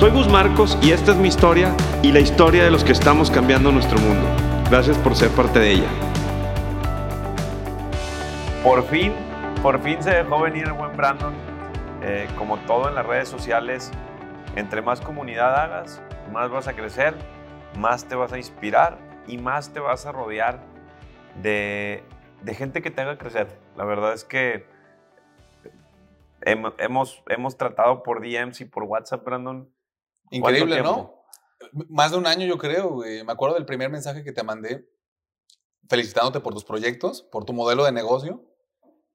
Soy Gus Marcos y esta es mi historia y la historia de los que estamos cambiando nuestro mundo. Gracias por ser parte de ella. Por fin, por fin se dejó venir el buen Brandon. Eh, como todo en las redes sociales, entre más comunidad hagas, más vas a crecer, más te vas a inspirar y más te vas a rodear de, de gente que te haga crecer. La verdad es que hemos, hemos tratado por DMs y por WhatsApp, Brandon, Increíble, ¿no? Más de un año, yo creo. Me acuerdo del primer mensaje que te mandé felicitándote por tus proyectos, por tu modelo de negocio.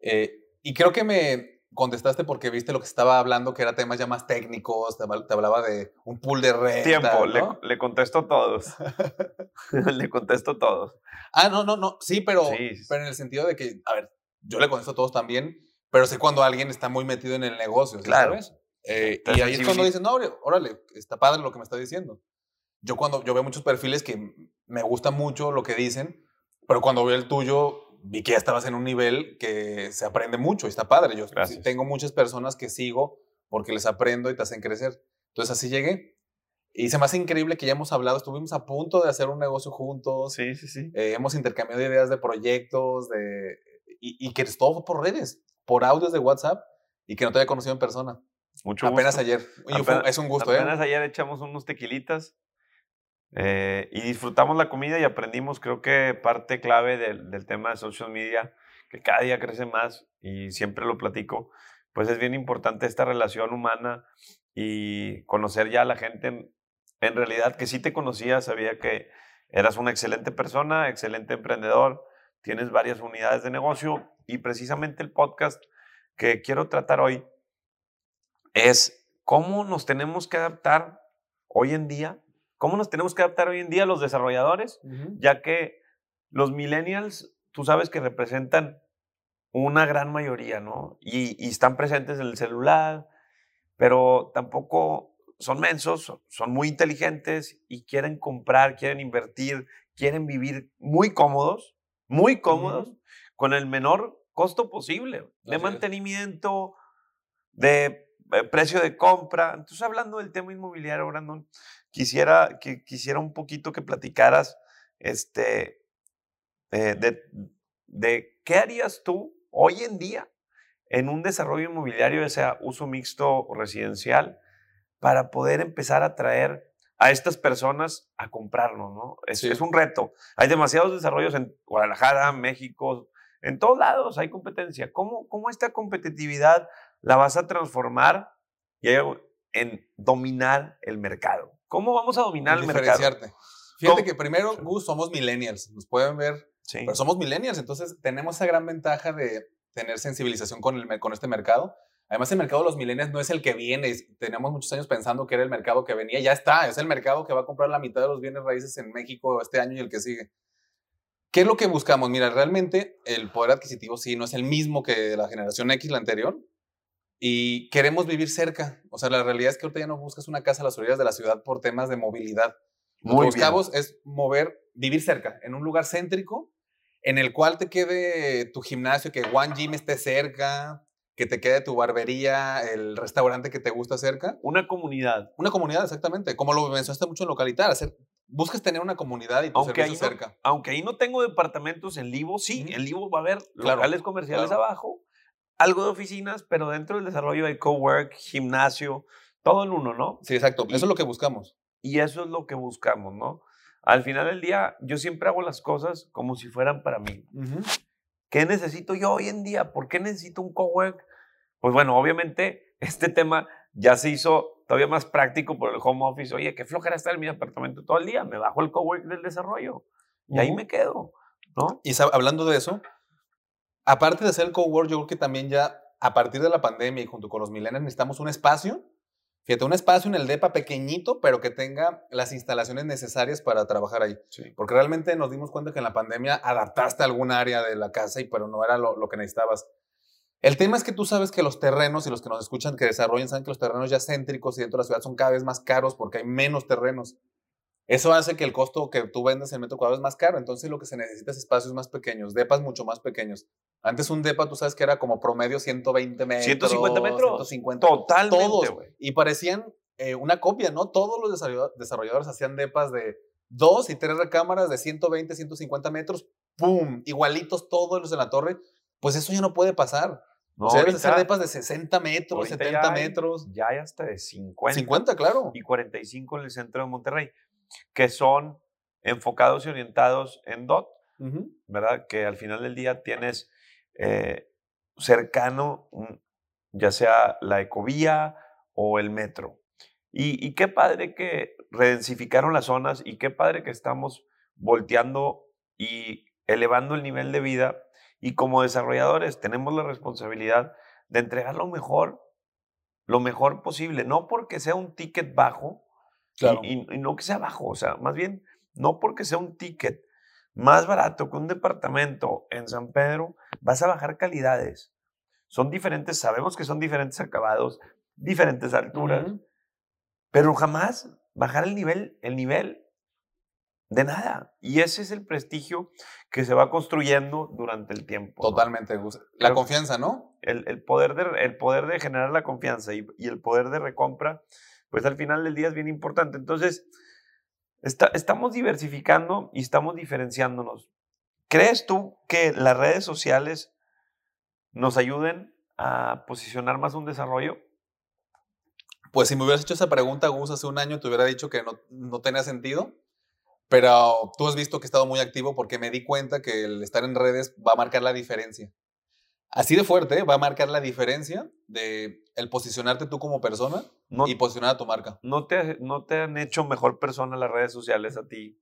Eh, y creo que me contestaste porque viste lo que estaba hablando, que era temas ya más técnicos, te, hablaba de un pool de red. Tiempo, le, le, contesto a todos. le contesto a todos. Ah, no, no, no, sí pero, pero en el sentido de que, a ver, yo le contesto a todos también, pero sé cuando alguien está muy metido en el negocio, claro. ¿sabes? Eh, y ahí es cuando dicen, no, órale, está padre lo que me está diciendo. Yo cuando yo veo muchos perfiles que me gusta mucho lo que dicen, pero cuando veo el tuyo, vi que ya estabas en un nivel que se aprende mucho y está padre. Yo tengo muchas personas que sigo porque les aprendo y te hacen crecer. Entonces así llegué. Y se me hace increíble que ya hemos hablado, estuvimos a punto de hacer un negocio juntos. Sí, sí, sí. Eh, hemos intercambiado ideas de proyectos, de, y, y que todo por redes, por audios de WhatsApp y que no te había conocido en persona. Mucho apenas ayer. es un gusto, ¿eh? apenas ayer echamos unos tequilitas eh, y disfrutamos la comida y aprendimos, creo que parte clave del, del, tema de social media, que cada día crece más y siempre lo platico, pues es bien importante esta relación humana y conocer ya a la gente en, en realidad que sí te conocía, sabía que eras una excelente persona, excelente emprendedor, tienes varias unidades de negocio y precisamente el podcast que quiero tratar hoy es cómo nos tenemos que adaptar hoy en día, cómo nos tenemos que adaptar hoy en día los desarrolladores, ya que los millennials, tú sabes que representan una gran mayoría, ¿no? Y, y, están presentes en el celular, pero tampoco son mensos, son muy inteligentes y quieren comprar, quieren invertir, quieren vivir muy cómodos, muy cómodos, con el menor costo posible de mantenimiento, de eh, precio de compra. Entonces, hablando del tema inmobiliario, Brandon, quisiera, que, quisiera un poquito que platicaras este, eh, de, de qué harías tú hoy en día en un desarrollo inmobiliario, ya sea uso mixto o residencial, para poder empezar a traer a estas personas a comprarlo, ¿no? Es, es, un reto. Hay demasiados desarrollos en Guadalajara, México, en todos lados hay competencia. ¿Cómo, cómo esta competitividad la vas a transformar y en dominar el mercado. ¿Cómo vamos a dominar el mercado? Fíjate que primero, Gus, somos millennials. Nos pueden ver, pero somos millennials. Entonces, tenemos esa gran ventaja de tener sensibilización con, el, con este mercado. Además, el mercado de los millennials no es el que viene. Tenemos muchos años pensando que era el mercado que venía. Ya está. Es el mercado que va a comprar la mitad de los bienes raíces en México este año y el que sigue. ¿Qué es lo que buscamos? Mira, realmente el poder adquisitivo sí no es el mismo que la generación X, la anterior, y queremos vivir cerca. O sea, la realidad es que ahorita ya no buscas una casa a las orillas de la ciudad por temas de movilidad. Lo que buscamos es mover, vivir cerca, en un lugar céntrico, en el cual te quede tu gimnasio, que One Gym esté cerca, que te quede tu barbería, el restaurante que te gusta cerca. Una comunidad. Una comunidad, exactamente. Como lo mencionaste mucho en localitar, hacer, buscas tener una comunidad y tu aunque cerca. aunque ahí no tengo departamentos en Livo, sí, en Livo va a haber locales comerciales abajo algo de oficinas, pero dentro del desarrollo hay cowork, gimnasio, todo en uno, ¿no? Sí, exacto. eso es lo que buscamos. Y eso es lo que buscamos, ¿no? Al final del día, yo siempre hago las cosas como si fueran para mí. ¿Qué necesito yo hoy en día? ¿Por qué necesito un cowork? Pues bueno, obviamente este tema ya se hizo todavía más práctico por el home office. Oye, qué flojera estar en mi apartamento todo el día. Me bajo el cowork del desarrollo y ahí me quedo, ¿no? Y hablando de eso, aparte de hacer el cowork, yo creo que también ya a partir de la pandemia y junto con los millennials necesitamos un espacio Fíjate, un espacio en el DEPA pequeñito, pero que tenga las instalaciones necesarias para trabajar ahí. Porque realmente nos dimos cuenta que en la pandemia adaptaste algún área de la casa, y, pero no era lo, que necesitabas. El tema es que tú sabes que los terrenos y los que nos escuchan que desarrollan saben que los terrenos ya céntricos y dentro de la ciudad son cada vez más caros porque hay menos terrenos. Eso hace que el costo que tú vendes en metro cuadrado es más caro. Entonces lo que se necesita es espacios más pequeños, depas mucho más pequeños. Antes un depa, tú sabes que era como promedio 120 metros. 150 metros. 150. Totalmente, Todos. Y parecían eh, una copia, ¿no? Todos los desarrolladores hacían depas de dos y tres recámaras de 120, 150 metros. ¡Pum! Igualitos todos los de la torre. Pues eso ya no puede pasar. No, o sea, debes hacer depas de 60 metros, 70 metros. Ya hay hasta de 50. 50, claro. Y 45 en el centro de Monterrey que son enfocados y orientados en DOT, ¿verdad? Que al final del día tienes eh, cercano, ya sea la ecovía o el metro. Y, y, qué padre que redensificaron las zonas y qué padre que estamos volteando y elevando el nivel de vida. Y como desarrolladores tenemos la responsabilidad de entregar lo mejor, lo mejor posible, no porque sea un ticket bajo, y, no que sea bajo, o sea, más bien, no porque sea un ticket más barato que un departamento en San Pedro, vas a bajar calidades. Son diferentes, sabemos que son diferentes acabados, diferentes alturas, pero jamás bajar el nivel, el nivel de nada. Y ese es el prestigio que se va construyendo durante el tiempo. Totalmente. La confianza, ¿no? El, poder de, el poder de generar la confianza y, y el poder de recompra pues al final del día es bien importante. Entonces, estamos diversificando y estamos diferenciándonos. ¿Crees tú que las redes sociales nos ayuden a posicionar más un desarrollo? Pues si me hubieras hecho esa pregunta, Gus, hace un año te hubiera dicho que no, no tenía sentido. Pero tú has visto que he estado muy activo porque me di cuenta que el estar en redes va a marcar la diferencia así de fuerte va a marcar la diferencia de el posicionarte tú como persona y posicionar a tu marca. No te, no te han hecho mejor persona las redes sociales a ti,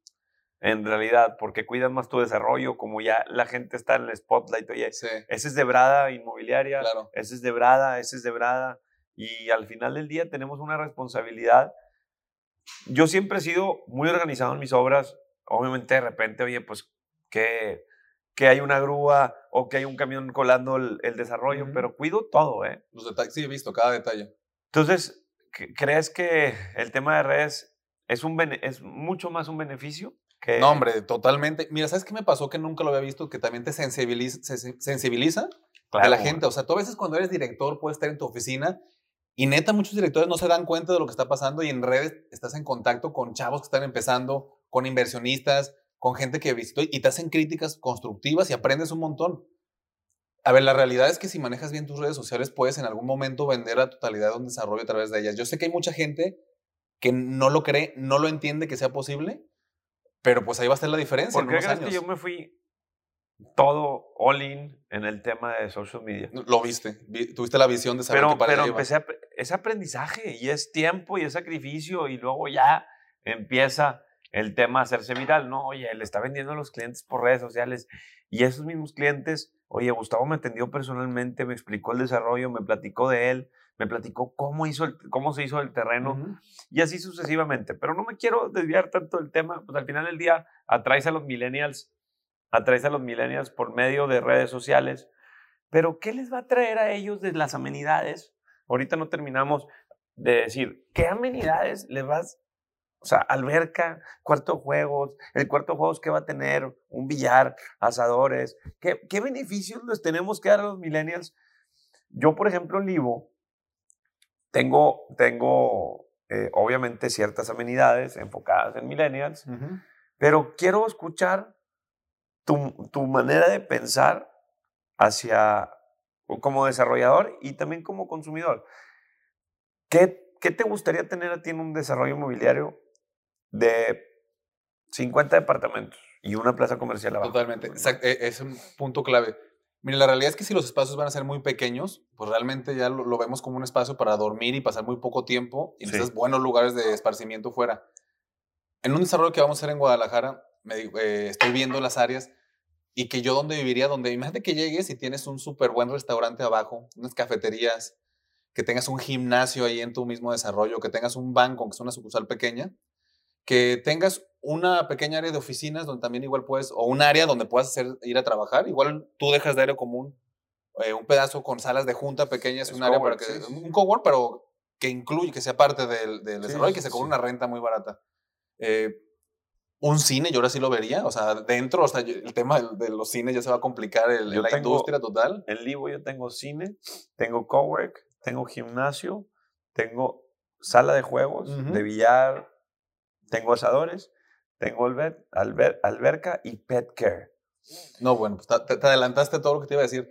en realidad, porque cuidan más tu desarrollo, como ya la gente está en el spotlight, oye, ese es de Brada Inmobiliaria, ese es de Brada, ese es de Brada, y al final del día tenemos una responsabilidad. Yo siempre he sido muy organizado en mis obras, obviamente de repente, oye, pues, ¿qué? que hay una grúa o que hay un camión colando el, desarrollo, pero cuido todo, ¿eh? Los detalles, sí, he visto cada detalle. Entonces, ¿crees que el tema de redes es, un es mucho más un beneficio? Que... No, hombre, totalmente. Mira, ¿sabes qué me pasó que nunca lo había visto? Que también te sensibiliza, sensibiliza a la gente. O sea, tú a veces cuando eres director puedes estar en tu oficina y neta muchos directores no se dan cuenta de lo que está pasando y en redes estás en contacto con chavos que están empezando, con inversionistas, con gente que visitó y te hacen críticas constructivas y aprendes un montón. A ver, la realidad es que si manejas bien tus redes sociales, puedes en algún momento vender la totalidad de un desarrollo a través de ellas. Yo sé que hay mucha gente que no lo cree, no lo entiende que sea posible, pero pues ahí va a estar la diferencia. ¿Por qué crees que yo me fui todo all in en el tema de social media? Lo viste, tuviste la visión de saber pero, para Pero empecé a, es aprendizaje y es tiempo y es sacrificio y luego ya empieza el tema hacerse viral, ¿no? Oye, le está vendiendo a los clientes por redes sociales y esos mismos clientes, oye, Gustavo me atendió personalmente, me explicó el desarrollo, me platicó de él, me platicó cómo, hizo el, cómo se hizo el terreno y así sucesivamente. Pero no me quiero desviar tanto del tema, pues al final del día atraes a los millennials, atraes a los millennials por medio de redes sociales, pero ¿qué les va a traer a ellos de las amenidades? Ahorita no terminamos de decir, ¿qué amenidades les vas o sea, alberca, cuarto de juegos, el cuarto de juegos que va a tener, un billar, asadores. ¿Qué, qué beneficios les tenemos que dar a los millennials? Yo, por ejemplo, en Livo, tengo, tengo eh, obviamente ciertas amenidades enfocadas en millennials, pero quiero escuchar tu, tu manera de pensar hacia como desarrollador y también como consumidor. ¿Qué, ¿Qué te gustaría tener a ti en un desarrollo inmobiliario de 50 departamentos y una plaza comercial abajo. Totalmente, e, es un punto clave. Mira, la realidad es que si los espacios van a ser muy pequeños, pues realmente ya lo, vemos como un espacio para dormir y pasar muy poco tiempo y necesitas buenos lugares de esparcimiento fuera. En un desarrollo que vamos a hacer en Guadalajara, me, eh, estoy viendo las áreas y que yo donde viviría, donde imagínate que llegues y tienes un súper buen restaurante abajo, unas cafeterías, que tengas un gimnasio ahí en tu mismo desarrollo, que tengas un banco, que es una sucursal pequeña, que tengas una pequeña área de oficinas donde también igual puedes, o un área donde puedas hacer, ir a trabajar, igual tú dejas de área común eh, un pedazo con salas de junta pequeñas, un área para que, un cowork, pero que incluye, que sea parte del, desarrollo y que se cobre una renta muy barata. Eh, un cine, yo ahora sí lo vería, o sea, dentro, o sea, el tema de, los cines ya se va a complicar el, la industria total. En Livo yo tengo cine, tengo cowork, tengo gimnasio, tengo sala de juegos, de billar, tengo asadores, tengo alberca y pet care. No, bueno, pues te, adelantaste todo lo que te iba a decir.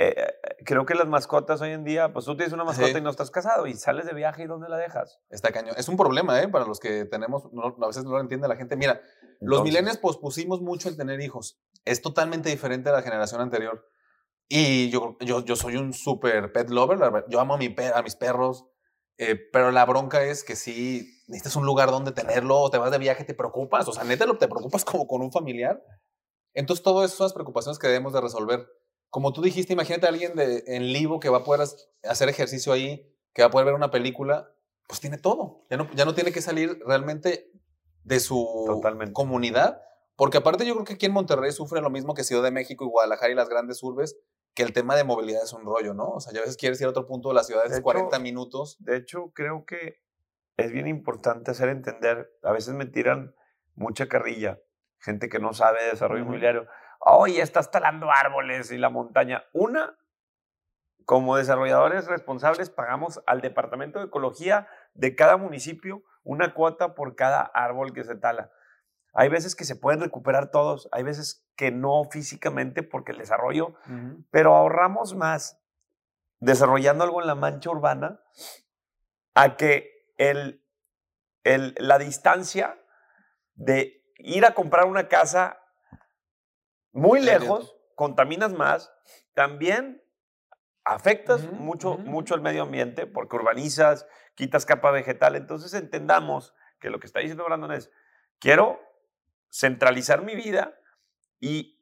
Eh, eh, creo que las mascotas hoy en día, pues tú tienes una mascota y no estás casado y sales de viaje y ¿dónde la dejas? Está cañón. Es un problema, ¿eh? Para los que tenemos, a veces no lo entiende la gente. Mira, los milenios pospusimos mucho el tener hijos. Es totalmente diferente a la generación anterior. Y yo, yo, yo soy un super pet lover. Yo amo a, mi a mis perros. Eh, pero la bronca es que si necesitas un lugar donde tenerlo, o te vas de viaje, te preocupas. O sea, neta, te preocupas como con un familiar. Entonces, todo eso son las preocupaciones que debemos de resolver como tú dijiste, imagínate a alguien de, en Livo que va a poder hacer ejercicio ahí, que va a poder ver una película, pues tiene todo. Ya no, ya no tiene que salir realmente de su comunidad. Porque aparte yo creo que aquí en Monterrey sufre lo mismo que Ciudad de México y Guadalajara y las grandes urbes, que el tema de movilidad es un rollo, ¿no? O sea, ya a veces quieres ir a otro punto de la ciudad, es 40 minutos. De hecho, creo que es bien importante hacer entender, a veces me tiran mucha carrilla, gente que no sabe de desarrollo inmobiliario oye, estás talando árboles y la montaña. Una, como desarrolladores responsables, pagamos al Departamento de Ecología de cada municipio una cuota por cada árbol que se tala. Hay veces que se pueden recuperar todos, hay veces que no físicamente porque el desarrollo, pero ahorramos más desarrollando algo en la mancha urbana a que el, el, la distancia de ir a comprar una casa muy lejos, contaminas más, también afectas mucho, mucho el medio ambiente porque urbanizas, quitas capa vegetal. Entonces entendamos que lo que está diciendo Brandon es, quiero centralizar mi vida y,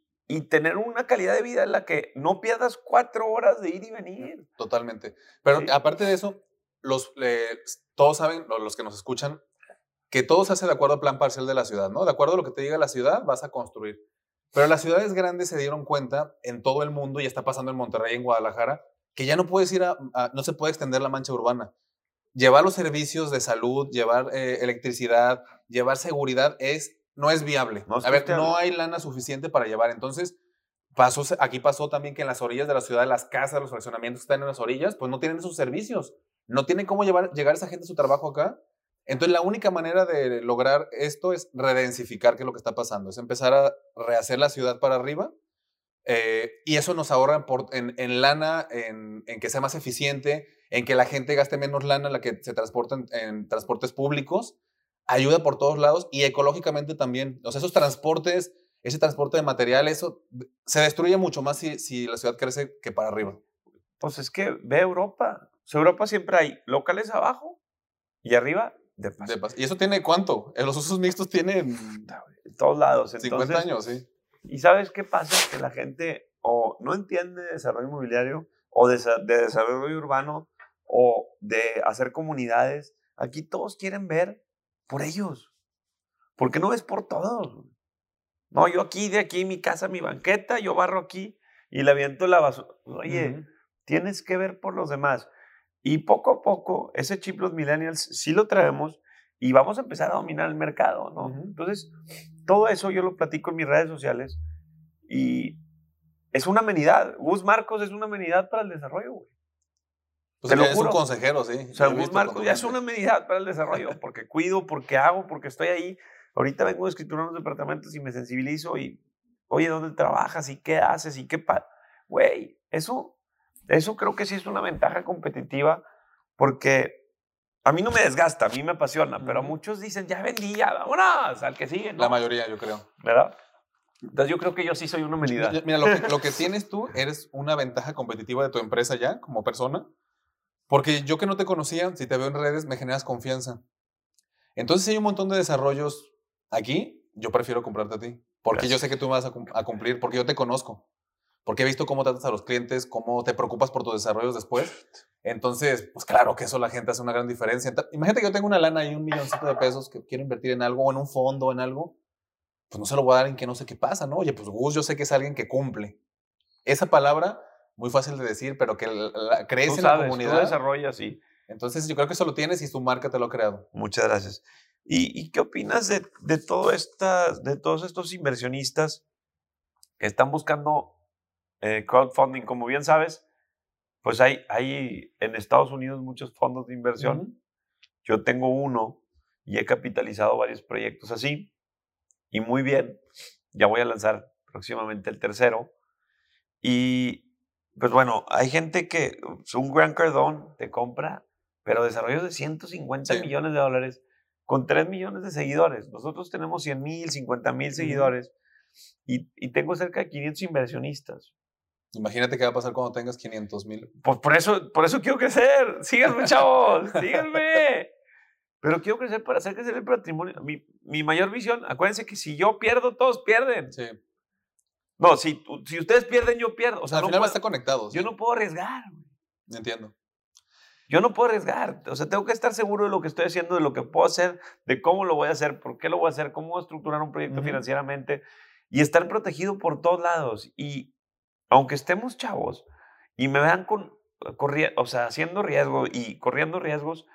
tener una calidad de vida en la que no pierdas cuatro horas de ir y venir. Totalmente. Pero aparte de eso, los, todos saben, los que nos escuchan, que todo se hace de acuerdo al plan parcial de la ciudad, ¿no? De acuerdo a lo que te diga la ciudad, vas a construir. Pero las ciudades grandes se dieron cuenta en todo el mundo, y está pasando en Monterrey, en Guadalajara, que ya no puedes ir a, no se puede extender la mancha urbana. Llevar los servicios de salud, llevar eh, electricidad, llevar seguridad es, no es viable. a ver, no hay lana suficiente para llevar. Entonces, pasó, aquí pasó también que en las orillas de la ciudad, las casas, los fraccionamientos que están en las orillas, pues no tienen esos servicios. No tienen cómo llevar, llegar esa gente a su trabajo acá. Entonces, la única manera de lograr esto es redensificar, que es lo que está pasando, es empezar a rehacer la ciudad para arriba. Eh, y eso nos ahorra en, lana, en, que sea más eficiente, en que la gente gaste menos lana, la que se transporta en, transportes públicos, ayuda por todos lados y ecológicamente también. O sea, esos transportes, ese transporte de material, eso se destruye mucho más si, si la ciudad crece que para arriba. Pues es que ve Europa. Europa siempre hay locales abajo y arriba de ¿Y eso tiene cuánto? En los usos mixtos tienen... En todos lados. 50 años, sí. ¿Y sabes qué pasa? Que la gente o no entiende de desarrollo inmobiliario o de, desarrollo urbano o de hacer comunidades. Aquí todos quieren ver por ellos. ¿Por qué no ves por todos? No, yo aquí, de aquí, mi casa, mi banqueta, yo barro aquí y le aviento la basura. Oye, tienes que ver por los demás. Y poco a poco, ese chip los millennials sí lo traemos y vamos a empezar a dominar el mercado, ¿no? Entonces, todo eso yo lo platico en mis redes sociales y es una amenidad. Gus Marcos es una amenidad para el desarrollo, güey. Pues Te lo es un consejero, sí. O sea, Gus Marcos ya es una amenidad para el desarrollo, porque cuido, porque hago, porque estoy ahí. Ahorita vengo a escriturar unos departamentos y me sensibilizo y, oye, ¿dónde trabajas? ¿Y qué haces? ¿Y qué pa... Güey, eso eso creo que sí es una ventaja competitiva porque a mí no me desgasta, a mí me apasiona, pero muchos dicen, ya vendí, ya vámonos, al que sigue. La mayoría, yo creo. ¿Verdad? Entonces yo creo que yo sí soy una humanidad. Mira, lo que, lo que tienes tú, eres una ventaja competitiva de tu empresa ya, como persona, porque yo que no te conocía, si te veo en redes, me generas confianza. Entonces, si hay un montón de desarrollos aquí, yo prefiero comprarte a ti, porque yo sé que tú vas a, a cumplir, porque yo te conozco. Porque he visto cómo tratas a los clientes, cómo te preocupas por tus desarrollos después. Entonces, pues claro que eso la gente hace una gran diferencia. Imagínate que yo tengo una lana y un milloncito de pesos que quiero invertir en algo, o en un fondo, en algo, pues no se lo voy a dar en que no sé qué pasa, ¿no? Oye, pues Gus, yo sé que es alguien que cumple. Esa palabra, muy fácil de decir, pero que la, crees en la comunidad. Tú desarrollas, sí. Entonces, yo creo que eso lo tienes y tu marca te lo ha creado. Muchas gracias. ¿Y, qué opinas de, de, todo esta, de todos estos inversionistas que están buscando eh, crowdfunding? Como bien sabes, pues hay, hay en Estados Unidos muchos fondos de inversión. Yo tengo uno y he capitalizado varios proyectos así. Y muy bien, ya voy a lanzar próximamente el tercero. Y pues bueno, hay gente que un gran Cardone te compra, pero desarrollos de 150 millones de dólares con 3 millones de seguidores. Nosotros tenemos 100 mil, 50 mil seguidores y, y, tengo cerca de 500 inversionistas. Imagínate qué va a pasar cuando tengas 500 mil. Pues por eso, por eso quiero crecer. Síganme, chavos. síganme. Pero quiero crecer para hacer crecer el patrimonio. Mi, mi, mayor visión, acuérdense que si yo pierdo, todos pierden. Sí. No, si, si ustedes pierden, yo pierdo. O sea, al no final a estar conectado. Yo no puedo arriesgar. Entiendo. Yo no puedo arriesgar. O sea, tengo que estar seguro de lo que estoy haciendo, de lo que puedo hacer, de cómo lo voy a hacer, por qué lo voy a hacer, cómo voy a estructurar un proyecto financieramente y estar protegido por todos lados. Y aunque estemos chavos y me vean con, o sea, haciendo riesgo y corriendo riesgos,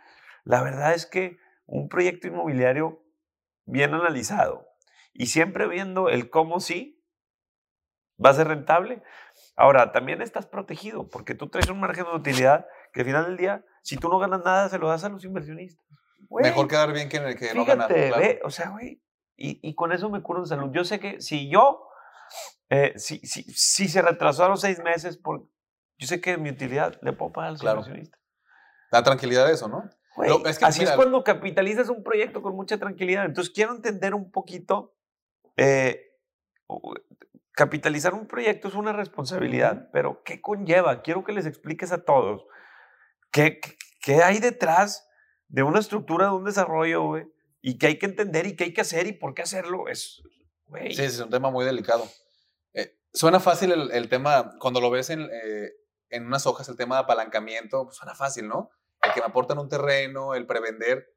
la verdad es que un proyecto inmobiliario bien analizado y siempre viendo el cómo sí va a ser rentable. Ahora, también estás protegido porque tú traes un margen de utilidad que al final del día, si tú no ganas nada, se lo das a los inversionistas. Mejor quedar bien que, que no ganar. Ve, o sea, güey, y, y, con eso me curo en salud. Yo sé que si yo, eh, si, si, si, se retrasaron seis meses, por, yo sé que mi utilidad le puedo pagar al claro. Da tranquilidad eso, ¿no? es que así es cuando capitalizas un proyecto con mucha tranquilidad. Entonces quiero entender un poquito, eh, capitalizar un proyecto es una responsabilidad, pero ¿qué conlleva? Quiero que les expliques a todos ¿Qué, qué hay detrás de una estructura, de un desarrollo, güey? Y qué hay que entender y qué hay que hacer y por qué hacerlo. Es, güey. Sí, es un tema muy delicado. Eh, suena fácil el, el, tema, cuando lo ves en, eh, en unas hojas, el tema de apalancamiento, pues suena fácil, ¿no? El que me aportan un terreno, el prevender,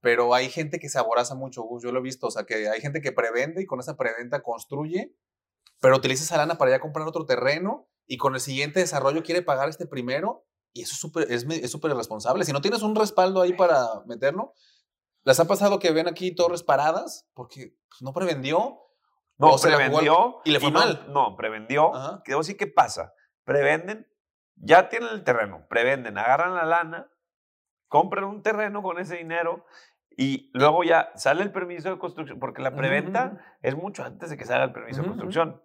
pero hay gente que se aboraza mucho, Gus, yo lo he visto, o sea, que hay gente que prevende y con esa preventa construye, pero utiliza esa lana para ya comprar otro terreno y con el siguiente desarrollo quiere pagar este primero y eso es súper es, es irresponsable. Si no tienes un respaldo ahí para meterlo, ¿les ha pasado que ven aquí torres paradas? Porque pues, no prevendió. No, prevendió. Y le fue mal. No, prevendió. ¿Qué decir qué pasa. Prevenden, ya tienen el terreno, prevenden, agarran la lana, compran un terreno con ese dinero y luego ya sale el permiso de construcción, porque la preventa es mucho antes de que salga el permiso de construcción.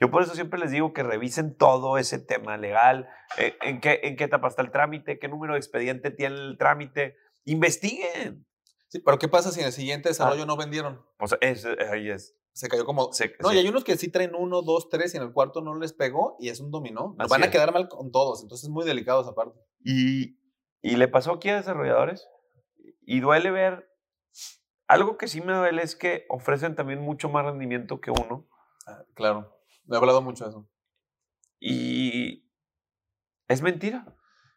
Yo por eso siempre les digo que revisen todo ese tema legal, eh, en, qué, en qué etapa está el trámite, qué número de expediente tiene el trámite, investiguen. Sí, pero ¿qué pasa si en el siguiente ah. desarrollo no vendieron? Pues es, ahí es. Se cayó como... no, y hay unos que sí traen uno, dos, tres y en el cuarto no les pegó y es un dominó. van a quedar mal con todos, entonces es muy delicado esa parte. Y, y le pasó aquí a desarrolladores y duele ver... Algo que sí me duele es que ofrecen también mucho más rendimiento que uno. Ah, claro me he hablado mucho de eso. Y es mentira.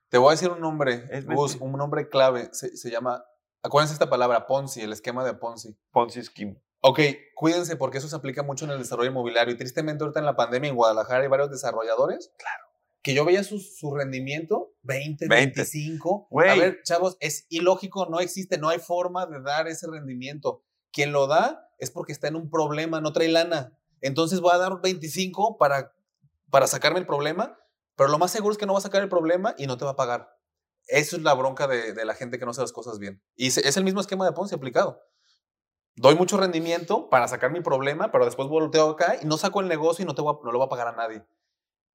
Te voy a decir un nombre, es un nombre clave. Se, llama, acuérdense esta palabra, Ponzi, el esquema de Ponzi. Ponzi Scheme. Ok, cuídense porque eso se aplica mucho en el desarrollo inmobiliario. Y tristemente ahorita en la pandemia en Guadalajara hay varios desarrolladores. Claro. Que yo veía su, su rendimiento, 20, 25. A ver, chavos, es ilógico, no existe, no hay forma de dar ese rendimiento. Quien lo da es porque está en un problema, no trae lana. Entonces voy a dar 25 para, para sacarme el problema, pero lo más seguro es que no va a sacar el problema y no te va a pagar. Eso es la bronca de, la gente que no hace las cosas bien. Y es el mismo esquema de Ponzi aplicado. Doy mucho rendimiento para sacar mi problema, pero después volteo acá y no saco el negocio y no, te no lo va a pagar a nadie.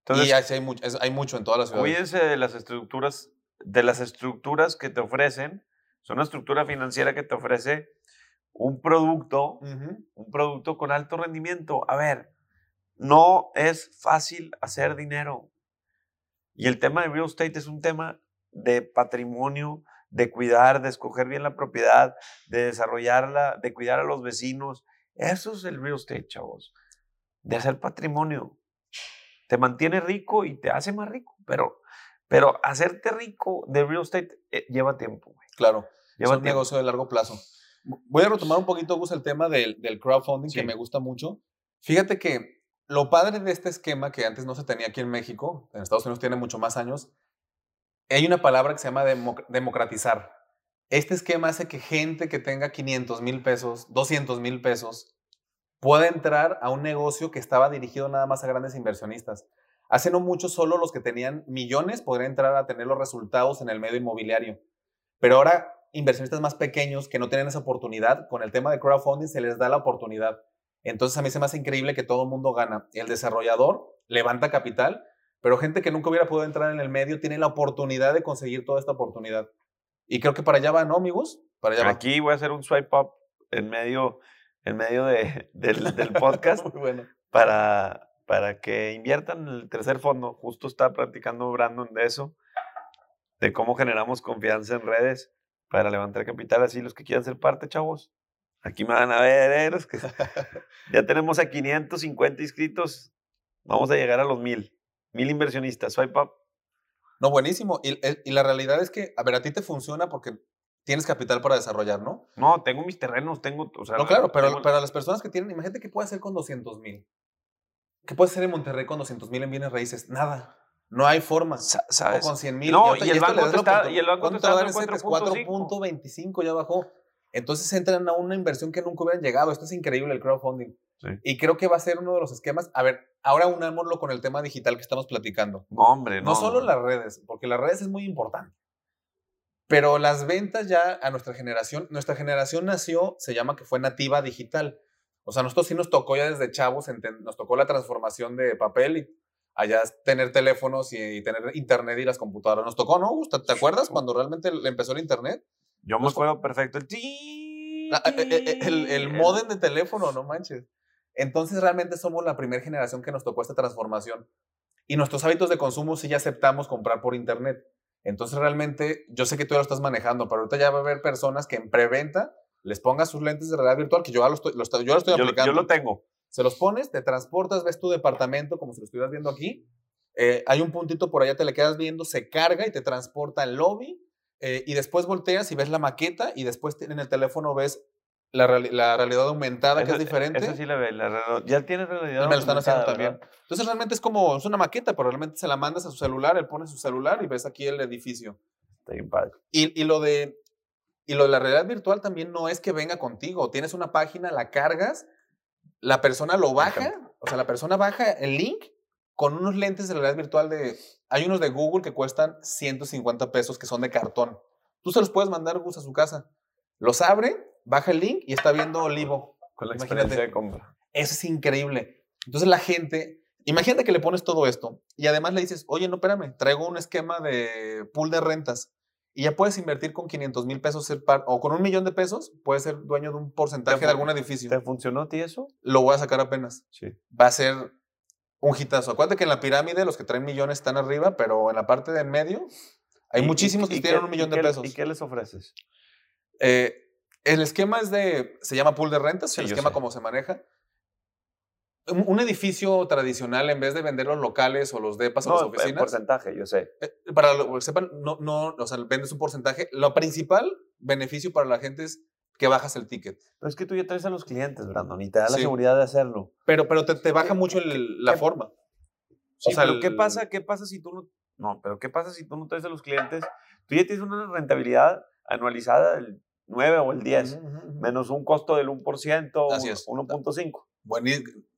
Entonces, y hay, mucho, hay mucho en todas las ciudades. Cuídense de las estructuras, de las estructuras que te ofrecen. Es una estructura financiera que te ofrece un producto, un producto con alto rendimiento. A ver, no es fácil hacer dinero. Y el tema de real estate es un tema de patrimonio, de cuidar, de escoger bien la propiedad, de desarrollarla, de cuidar a los vecinos. Eso es el real estate, chavos. De hacer patrimonio. te mantiene rico y te hace más rico, pero, pero hacerte rico de real estate eh, lleva tiempo. Güey. Claro, lleva es un negocio de largo plazo. Voy a retomar un poquito, Gus, el tema del, del crowdfunding, que me gusta mucho. Fíjate que lo padre de este esquema, que antes no se tenía aquí en México, en Estados Unidos tiene mucho más años, hay una palabra que se llama democratizar. Este esquema hace que gente que tenga 500 mil pesos, 200 mil pesos, pueda entrar a un negocio que estaba dirigido nada más a grandes inversionistas. Hace no mucho, solo los que tenían millones podrían entrar a tener los resultados en el medio inmobiliario. Pero ahora, inversionistas más pequeños que no tienen esa oportunidad, con el tema de crowdfunding se les da la oportunidad. Entonces a mí se me hace increíble que todo el mundo gana. El desarrollador levanta capital, pero gente que nunca hubiera podido entrar en el medio tiene la oportunidad de conseguir toda esta oportunidad. Y creo que para allá va, ¿no, amigos? Para allá Aquí voy a hacer un swipe up en medio, en medio de, del, podcast bueno. para, para que inviertan en el tercer fondo. Justo está practicando Brandon de eso, de cómo generamos confianza en redes para levantar capital. Así los que quieran ser parte, chavos, Aquí me van a ver, ¿eh? que ya tenemos a 550 inscritos. Vamos a llegar a los mil. Mil inversionistas. Swipe up. No, buenísimo. Y, eh, y, la realidad es que, a ver, a ti te funciona porque tienes capital para desarrollar, ¿no? No, tengo mis terrenos, tengo. O sea, no, claro, pero para las personas que tienen, imagínate qué puede hacer con 200 mil. ¿Qué puede hacer en Monterrey con 200 mil en bienes raíces? Nada. No hay forma. ¿Sabes? O con 100 mil. No, y, el banco está, y el banco está 4.25 ya bajó. Entonces entran a una inversión que nunca hubieran llegado. Esto es increíble, el crowdfunding. Y creo que va a ser uno de los esquemas. A ver, ahora unámoslo con el tema digital que estamos platicando. No, hombre, no. No solo las redes, porque las redes es muy importante. Pero las ventas ya a nuestra generación, nuestra generación nació, se llama que fue nativa digital. O sea, nosotros sí nos tocó ya desde chavos, nos tocó la transformación de papel y allá tener teléfonos y, tener internet y las computadoras. Nos tocó, ¿no? ¿Te acuerdas cuando realmente empezó el internet? Yo me acuerdo perfecto. Ah, eh, eh, eh, el, el, modem de teléfono, no manches. Entonces realmente somos la primera generación que nos tocó esta transformación. Y nuestros hábitos de consumo sí ya aceptamos comprar por internet. Entonces realmente yo sé que tú ya lo estás manejando, pero ahorita ya va a haber personas que en preventa les pongas sus lentes de realidad virtual, que yo ya lo estoy, lo yo lo estoy aplicando. Yo lo tengo. Se los pones, te transportas, ves tu departamento como si lo estuvieras viendo aquí. hay un puntito por allá, te le quedas viendo, se carga y te transporta al lobby eh, y después volteas y ves la maqueta y después en el teléfono ves la, la realidad aumentada, que es diferente. Eso sí la ve, ya tiene realidad aumentada. me lo están haciendo también. Entonces realmente es como, es una maqueta, pero realmente se la mandas a su celular, él pone su celular y ves aquí el edificio. Está bien padre. Y, y, lo de, y lo de la realidad virtual también no es que venga contigo. Tienes una página, la cargas, la persona lo baja, o sea, la persona baja el link con unos lentes de realidad virtual de... Hay unos de Google que cuestan 150 pesos que son de cartón. Tú se los puedes mandar Gus a su casa. Los abre, baja el link y está viendo Olivo. Con la experiencia de compra. Eso es increíble. Entonces la gente, imagínate que le pones todo esto y además le dices, oye, no, espérame, traigo un esquema de pool de rentas y ya puedes invertir con 500 mil pesos ser o con un millón de pesos, puedes ser dueño de un porcentaje de algún edificio. ¿Te funcionó a ti eso? Lo voy a sacar apenas. Sí. Va a ser un hitazo. Acuérdate que en la pirámide los que traen millones están arriba, pero en la parte de en medio hay muchísimos que tienen un millón de pesos. ¿Y qué les ofreces? Eh, el esquema es de, se llama pool de rentas, el esquema como se maneja. Un, edificio tradicional, en vez de vender los locales o los depas o las oficinas. No, porcentaje, yo sé. Eh, para lo que sepan, no, no, o sea, vendes un porcentaje. Lo principal beneficio para la gente es que bajas el ticket. Pero es que tú ya traes a los clientes, Brandon, y te da la seguridad de hacerlo. Pero, pero te, te baja mucho la forma. o sea, ¿qué pasa, ¿qué pasa si tú no... No, pero ¿qué pasa si tú no traes a los clientes? Tú ya tienes una rentabilidad anualizada del 9 o el 10, menos un costo del 1%, Así es. 1.5. Bueno,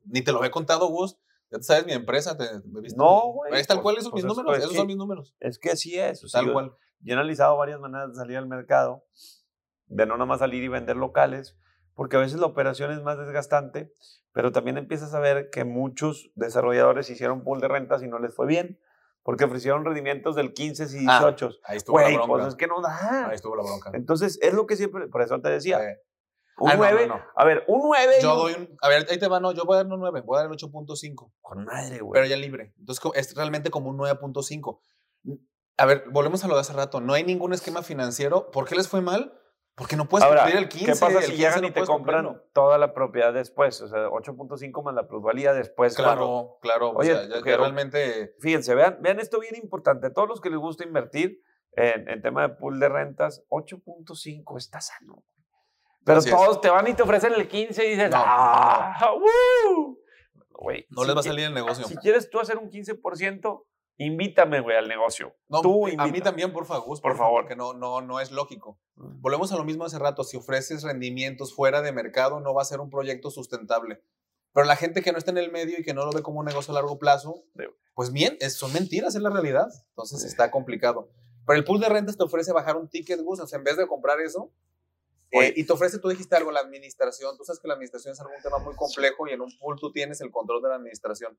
ni, te lo he contado, Gus. Ya sabes mi empresa. Te, no, güey. Es tal cual, esos mis números. esos son mis números. Es que así es. tal cual. Yo he analizado varias maneras de salir al mercado de no nada más salir y vender locales, porque a veces la operación es más desgastante, pero también empiezas a ver que muchos desarrolladores hicieron pool de rentas y no les fue bien, porque ofrecieron rendimientos del 15 y 18. Ah, ahí estuvo la bronca. Pues es que no da. Ahí estuvo la bronca. Entonces, es lo que siempre, por eso te decía. Un 9, ah, a ver, un 9. Yo doy un, a ver, ahí te va, no, yo voy a dar un 9, voy a dar el 8.5. Con madre, güey. Pero ya libre. Entonces, es realmente como un 9.5. A ver, volvemos a lo de hace rato. No hay ningún esquema financiero. ¿Por qué les fue mal? Porque no puedes cumplir el 15. ¿Qué pasa si llegan y te compran toda la propiedad después? O sea, 8.5 más la plusvalía después. Claro, claro. Oye, o sea, realmente. Fíjense, vean, vean esto bien importante. Todos los que les gusta invertir en, en tema de pool de rentas, 8.5 está sano. Pero todos te van y te ofrecen el 15 y dices, ¡ah! no les va a salir el negocio. Si quieres tú hacer un 15%, invítame, güey, al negocio. No, tú a mí también, por favor. Por, favor. Porque no, no, no es lógico. Mm. Volvemos a lo mismo hace rato. Si ofreces rendimientos fuera de mercado, no va a ser un proyecto sustentable. Pero la gente que no está en el medio y que no lo ve como un negocio a largo plazo, pues bien, son mentiras, es la realidad. Entonces está complicado. Pero el pool de rentas te ofrece bajar un ticket, Gus, en vez de comprar eso, eh, y te ofrece, tú dijiste algo, la administración. Tú sabes que la administración es algún tema muy complejo y en un pool tú tienes el control de la administración.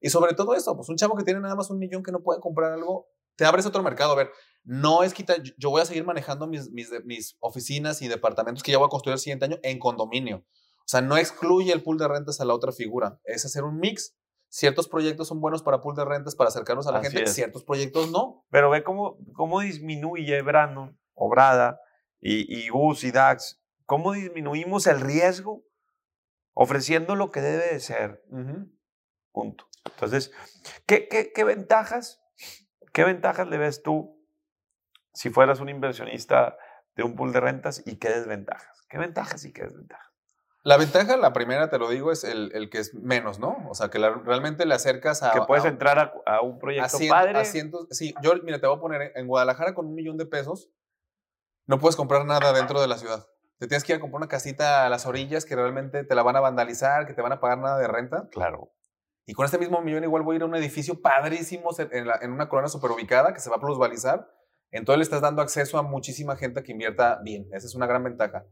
Y sobre todo eso, pues un chavo que tiene nada más un millón que no puede comprar algo, te abres otro mercado. A ver, no es quitar, yo voy a seguir manejando mis, mis, mis oficinas y departamentos que ya voy a construir el siguiente año en condominio. O sea, no excluye el pool de rentas a la otra figura. Es hacer un mix. Ciertos proyectos son buenos para pool de rentas, para acercarnos a la gente, ciertos proyectos no. Pero ve cómo, cómo disminuye Brandon obrada y, y US y DAX, ¿cómo disminuimos el riesgo ofreciendo lo que debe de ser? Punto. Entonces, ¿qué, qué, qué ventajas? ¿Qué ventajas le ves tú si fueras un inversionista de un pool de rentas y qué desventajas? ¿Qué ventajas y qué desventajas? La ventaja, la primera, te lo digo, es el, el que es menos, ¿no? O sea, que realmente le acercas a... Que puedes entrar a, a, un proyecto padre. sí, yo, mira, te voy a poner en Guadalajara con un millón de pesos, no puedes comprar nada dentro de la ciudad. Te tienes que ir a comprar una casita a las orillas que realmente te la van a vandalizar, que te van a pagar nada de renta. Claro. Y con este mismo millón igual voy a ir a un edificio padrísimo en, una colonia super ubicada que se va a plusvalizar. Entonces le estás dando acceso a muchísima gente que invierta bien. Esa es una gran ventaja.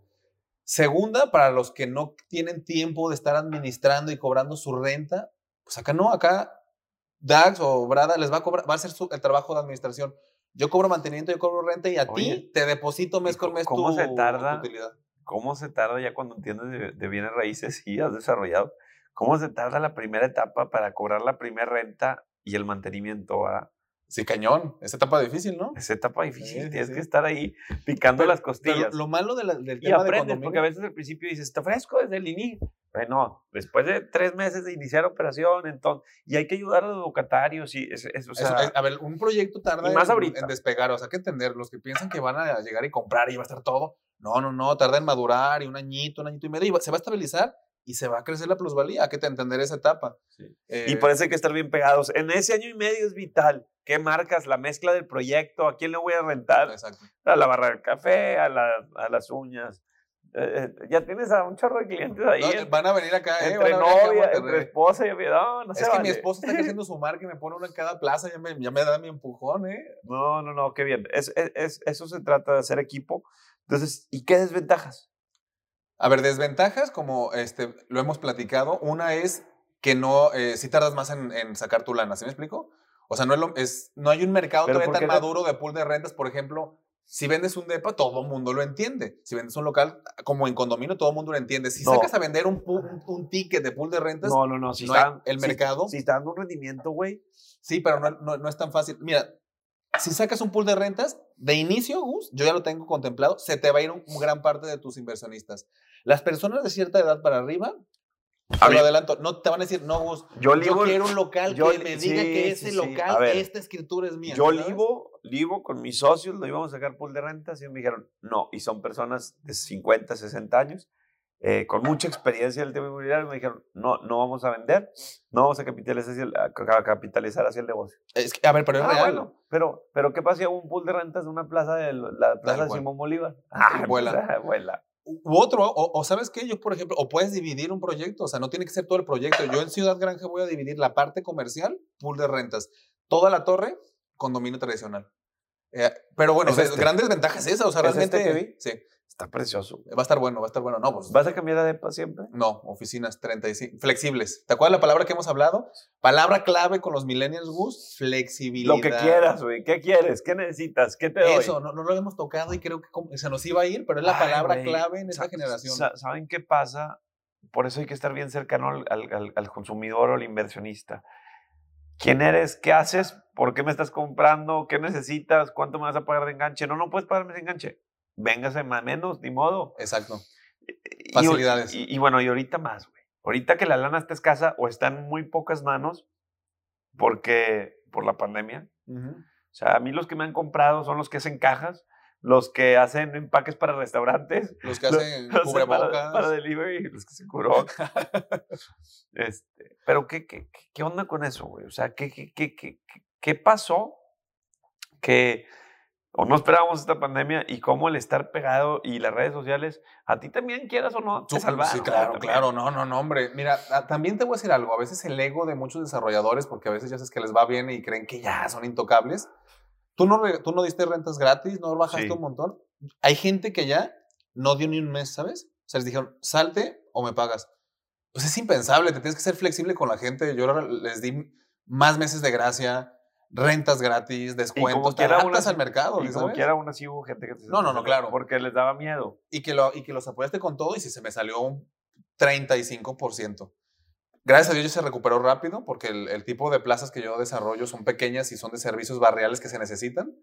Segunda, para los que no tienen tiempo de estar administrando y cobrando su renta, pues acá no, acá DAX o Brada les va a cobrar, va a hacer el trabajo de administración. Yo cobro mantenimiento, yo cobro renta y a ti te deposito mes con mes ¿cómo se tarda, utilidad. ¿Cómo se tarda ya cuando entiendes de, bienes raíces y has desarrollado? ¿Cómo se tarda la primera etapa para cobrar la primera renta y el mantenimiento? Sí, cañón. Es etapa difícil, ¿no? Es etapa difícil. Tienes que estar ahí picando las costillas. lo malo de del tema y aprendes, porque a veces al principio dices, te ofrezco desde el inicio. Bueno, después de tres meses de iniciar operación, entonces, y hay que ayudar a los locatarios. Y a ver, un proyecto tarda más en, en, despegar, o sea, hay que entender, los que piensan que van a llegar y comprar y va a estar todo, no, no, no, tarda en madurar y un añito, un añito y medio, y se va a estabilizar y se va a crecer la plusvalía. Hay que entender esa etapa. y por eso hay que estar bien pegados. En ese año y medio es vital. ¿Qué marcas? La mezcla del proyecto. ¿A quién le voy a rentar? Exacto. A la barra del café, a, la, a las uñas. Eh, eh, ya tienes a un chorro de clientes ahí. van a venir acá, eh, entre novia, entre esposa y no, no Es que mi esposa está creciendo su marca y me pone una en cada plaza, ya me, ya me da mi empujón, ¿eh? No, no, no, qué bien. Es, es, eso se trata de hacer equipo. Entonces, ¿y qué desventajas? A ver, desventajas, como este, lo hemos platicado, una es que no, eh, si tardas más en, sacar tu lana, ¿sí me explico? O sea, no, es, es no hay un mercado todavía tan maduro de pool de rentas, por ejemplo, si vendes un depa, todo el mundo lo entiende. Si vendes un local, como en condominio, todo el mundo lo entiende. Si sacas a vender un, un, ticket de pool de rentas, no, no, no. Si el mercado. Si está dando un rendimiento, güey. Sí, pero no, no, no, es tan fácil. Mira, si sacas un pool de rentas, de inicio, Gus, yo ya lo tengo contemplado, se te va a ir un, gran parte de tus inversionistas. Las personas de cierta edad para arriba, a lo adelanto, no te van a decir, no, Gus, yo, quiero un local que me diga que ese local, esta escritura es mía. Yo libo, libo con mis socios, lo íbamos a sacar pool de rentas y me dijeron, no, y son personas de 50, 60 años eh, con mucha experiencia en el tema inmobiliario, me dijeron, no, no vamos a vender, no vamos a capitalizar hacia el, a capitalizar hacia el negocio. Es que, a ver, pero es ah, real. pero, pero ¿qué pasa si hago un pool de rentas de una plaza de la plaza de Simón Bolívar? Ah, vuela. vuela. U otro, o, sabes qué, yo por ejemplo, o puedes dividir un proyecto, o sea, no tiene que ser todo el proyecto. Yo en Ciudad Granja voy a dividir la parte comercial, pool de rentas, toda la torre, condominio tradicional. Eh, pero bueno, grandes ventajas esa, o sea, este realmente. sí. Está precioso. Va a estar bueno, va a estar bueno. No, pues. ¿Vas a cambiar de EPA siempre? No, oficinas 35. Flexibles. ¿Te acuerdas la palabra que hemos hablado? Palabra clave con los millennials, Gus. Flexibilidad. Lo que quieras, güey. ¿Qué quieres? ¿Qué necesitas? ¿Qué te doy? Eso, no, no lo hemos tocado y creo que se nos iba a ir, pero es la palabra clave en esta generación. ¿Saben qué pasa? Por eso hay que estar bien cercano al, al, al consumidor o al inversionista. ¿Quién eres? ¿Qué haces? ¿Por qué me estás comprando? ¿Qué necesitas? ¿Cuánto me vas a pagar de enganche? No, no puedes pagarme de enganche véngase más menos, ni modo. Exacto. Facilidades. Y, bueno, y ahorita más, güey. Ahorita que la lana está escasa o está en muy pocas manos, porque por la pandemia. O sea, a mí los que me han comprado son los que hacen cajas, los que hacen empaques para restaurantes, los que hacen cubrebocas para, para, delivery, los que hacen cubrebocas. este, pero ¿qué, qué, ¿qué onda con eso, güey? O sea, ¿qué, qué, qué, qué pasó que o no esperábamos esta pandemia y cómo el estar pegado y las redes sociales, a ti también quieras o no, te salvaron. Sí, claro, claro, no, no, no, hombre. Mira, también te voy a decir algo, a veces el ego de muchos desarrolladores, porque a veces ya sabes que les va bien y creen que ya son intocables, tú no, tú no diste rentas gratis, no bajaste un montón. Hay gente que ya no dio ni un mes, ¿sabes? O sea, les dijeron, salte o me pagas. Pues es impensable, te tienes que ser flexible con la gente. Yo les di más meses de gracia, rentas gratis, descuentos, te adaptas al mercado. Y como quiera, aún así hubo gente que No, no, no, claro. Porque les daba miedo. Y que, lo, y que los apoyaste con todo y si se me salió un 35%. Gracias a Dios ya se recuperó rápido porque el, el, tipo de plazas que yo desarrollo son pequeñas y son de servicios barriales que se necesitan.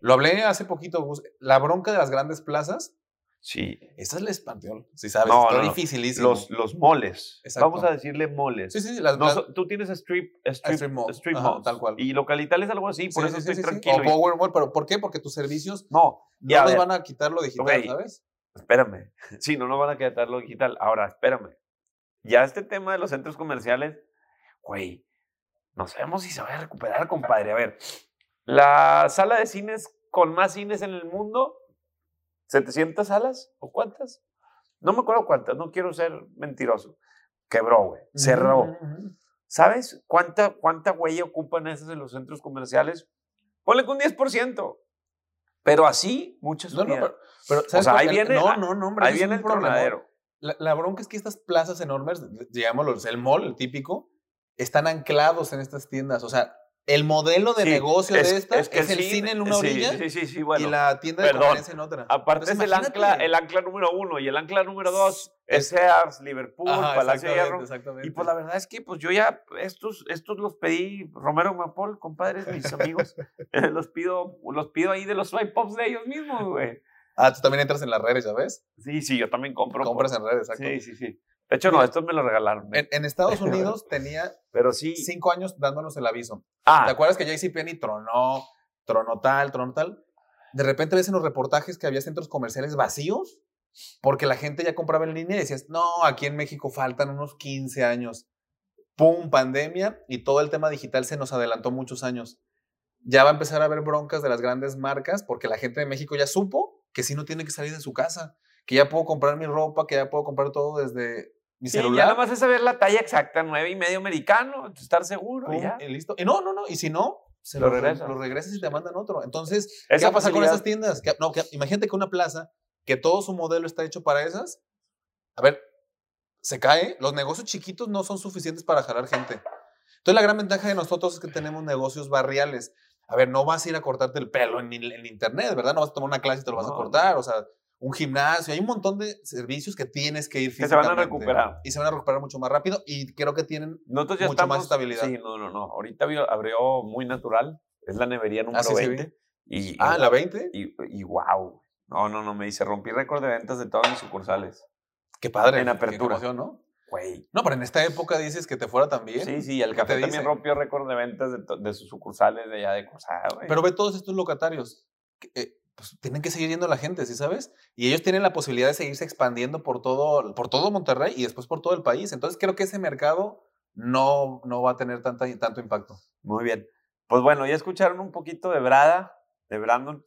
Lo hablé hace poquito, La bronca de las grandes plazas Sí. Esa es la español, si sabes. No, está dificilísimo. Los, los moles. Vamos a decirle moles. Sí, sí, las, tú tienes strip, strip, strip, mall. Strip tal cual. Y localital es algo así, por eso estoy tranquilo. O Power Mall, pero ¿por qué? Porque tus servicios no, ya, nos van a quitar lo digital, ¿sabes? Espérame. Sí, no nos van a quitar lo digital. Ahora, espérame. Ya este tema de los centros comerciales, güey, no sabemos si se va a recuperar, compadre. A ver, la sala de cines con más cines en el mundo ¿700 salas o cuántas? No me acuerdo cuántas, no quiero ser mentiroso. Quebró, güey. Cerró. ¿Sabes cuánta, cuánta huella ocupan esas en los centros comerciales? Ponle con un 10%. Pero así, muchas no, no, pero, pero o sea, ahí viene, no, no, no, hombre, ahí viene el problema. La, la, bronca es que estas plazas enormes, digámoslo, el mall, el típico, están anclados en estas tiendas. O sea, el modelo de negocio de esta es, el cine en una orilla y la tienda de conveniencia en otra. Aparte es el ancla, el ancla número uno y el ancla número dos es Sears, Liverpool, Palacio de Hierro. Y pues la verdad es que pues yo ya estos, estos los pedí, Romero Mapol, compadres, mis amigos, los pido, los pido ahí de los swipe pops de ellos mismos, güey. Ah, tú también entras en las redes, ¿ya ves? Sí, sí, yo también compro. Compras en redes, exacto. Sí, sí, sí. De hecho, no, estos me lo regalaron. En, Estados Unidos tenía Pero sí. cinco años dándonos el aviso. Ah. ¿Te acuerdas que JCPenney tronó, tronó tal, tronó tal? De repente ves en los reportajes que había centros comerciales vacíos porque la gente ya compraba en línea y decías, no, aquí en México faltan unos 15 años. ¡Pum! Pandemia y todo el tema digital se nos adelantó muchos años. Ya va a empezar a haber broncas de las grandes marcas porque la gente de México ya supo que sí no tiene que salir de su casa que ya puedo comprar mi ropa, que ya puedo comprar todo desde mi celular. Ya nada más es saber la talla exacta, nueve y medio americano, estar seguro. y, ya. y listo. Y no, no, no. Y si no, se lo, regresas. Lo regresas y te mandan otro. Entonces, ¿qué pasa con esas tiendas? no, imagínate que una plaza, que todo su modelo está hecho para esas, a ver, se cae. Los negocios chiquitos no son suficientes para jalar gente. Entonces, la gran ventaja de nosotros es que tenemos negocios barriales. A ver, no vas a ir a cortarte el pelo en, en internet, ¿verdad? No vas a tomar una clase y te lo vas a cortar. O sea, un gimnasio, hay un montón de servicios que tienes que ir físicamente. Que se van a recuperar. Y se van a recuperar mucho más rápido y creo que tienen mucho más estabilidad. Sí, no, no, no. Ahorita abrió muy natural, es la nevería ah, número 20. y, ah, ¿la 20? Y, y, wow. No, no, no, me dice, rompí récord de ventas de todas mis sucursales. Qué padre. En apertura. Qué ¿no? Güey. No, pero en esta época dices que te fuera también. Sí, sí, el café también rompió récord de ventas de, de, sus sucursales de allá de Cursada, Pero ve todos estos locatarios. Eh, pues tienen que seguir yendo la gente, ¿sí sabes? Y ellos tienen la posibilidad de seguirse expandiendo por todo, por todo Monterrey y después por todo el país. Entonces creo que ese mercado no, no va a tener tanta, tanto impacto. Muy bien. Pues bueno, ya escucharon un poquito de Brada, de Brandon.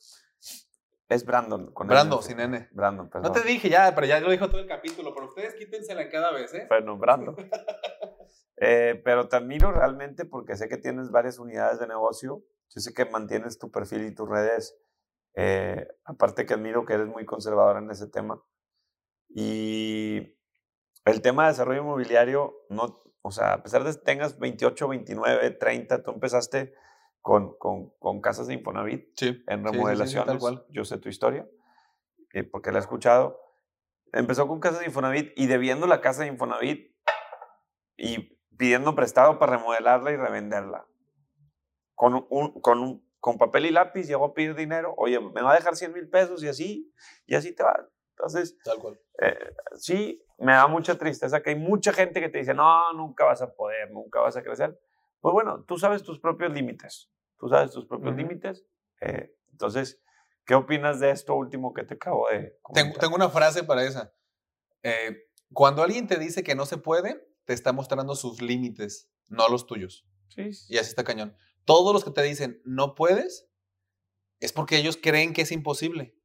Es Brandon. Con Brandon, sin N. Brandon, perdón. No te dije ya, pero ya lo dijo todo el capítulo, pero ustedes quítensela cada vez, ¿eh? Bueno, Brandon. eh, pero te admiro realmente porque sé que tienes varias unidades de negocio. Yo sé que mantienes tu perfil y tus redes eh, aparte que admiro que eres muy conservador en ese tema. Y el tema de desarrollo inmobiliario, no, o sea, a pesar de que tengas 28, 29, 30, tú empezaste con, con, con casas de Infonavit en remodelaciones. Yo sé tu historia, eh, porque la he escuchado. Empezó con casas de Infonavit y debiendo la casa de Infonavit y pidiendo prestado para remodelarla y revenderla. Con un, con un con papel y lápiz, llegó a pedir dinero, oye, me va a dejar 100 mil pesos y así, y así te va. Entonces, Tal cual. eh, sí, me da mucha tristeza que hay mucha gente que te dice, no, nunca vas a poder, nunca vas a crecer. Pues bueno, tú sabes tus propios límites, tú sabes tus propios límites. eh, entonces, ¿qué opinas de esto último que te acabo de Tengo, comentar? tengo una frase para esa. Eh, cuando alguien te dice que no se puede, te está mostrando sus límites, no los tuyos. Sí. Y así está cañón. Todos los que te dicen no puedes, es porque ellos creen que es imposible.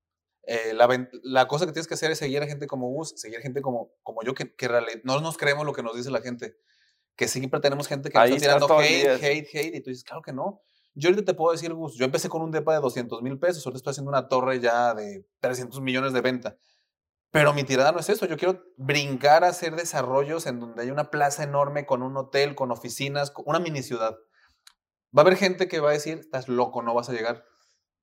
Eh, la, la cosa que tienes que hacer es seguir a gente como Gus, seguir gente como, como yo, que, que no nos creemos lo que nos dice la gente. Que siempre tenemos gente que nos Ahí está estás tirando hate, día, sí. hate, hate. Y tú dices, claro que no. Yo ahorita te puedo decir, Gus, yo empecé con un depa de 200 mil pesos, ahorita estoy haciendo una torre ya de 300 millones de venta. Pero mi tirada no es eso. Yo quiero brincar a hacer desarrollos en donde hay una plaza enorme con un hotel, con oficinas, con una mini ciudad. Va a haber gente que va a decir, estás loco, no vas a llegar.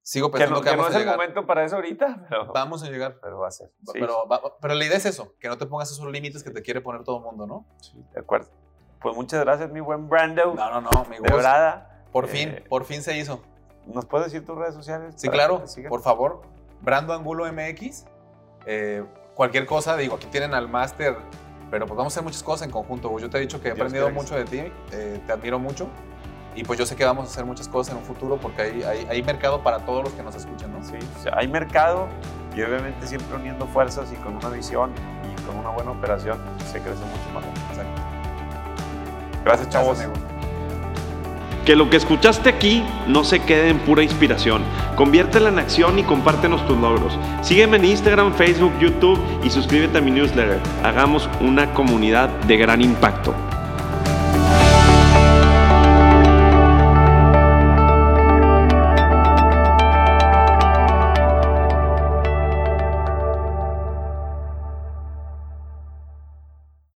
Sigo Que pensando no, que, que no vamos es a el momento para eso ahorita, pero, Vamos a llegar. pero va a ser. Sí, pero, pero la idea es eso, que no te pongas esos límites que te quiere poner todo el mundo, ¿no? sí, de acuerdo. Pues muchas gracias, mi buen Brando. No, no, no, mi de Gus. verdad. Por Eh, fin, por fin se hizo. ¿Nos puedes decir tus redes sociales? Sí, claro, que por favor. Brando Angulo MX. eh, cualquier cosa, digo, aquí tienen al máster, pero pues vamos a hacer muchas cosas en conjunto. Yo te he dicho que he Dios aprendido que mucho de ti, eh, te admiro mucho. Y pues yo sé que vamos a hacer muchas cosas en un futuro porque hay, hay, hay mercado para todos los que nos escuchan, ¿no? Sí, o sea, hay mercado y obviamente siempre uniendo fuerzas y con una visión y con una buena operación se crece mucho más. Exacto. Gracias, chavos. Gracias. Que lo que escuchaste aquí no se quede en pura inspiración. Conviértela en acción y compártenos tus logros. Sígueme en Instagram, Facebook, YouTube y suscríbete a mi newsletter. Hagamos una comunidad de gran impacto.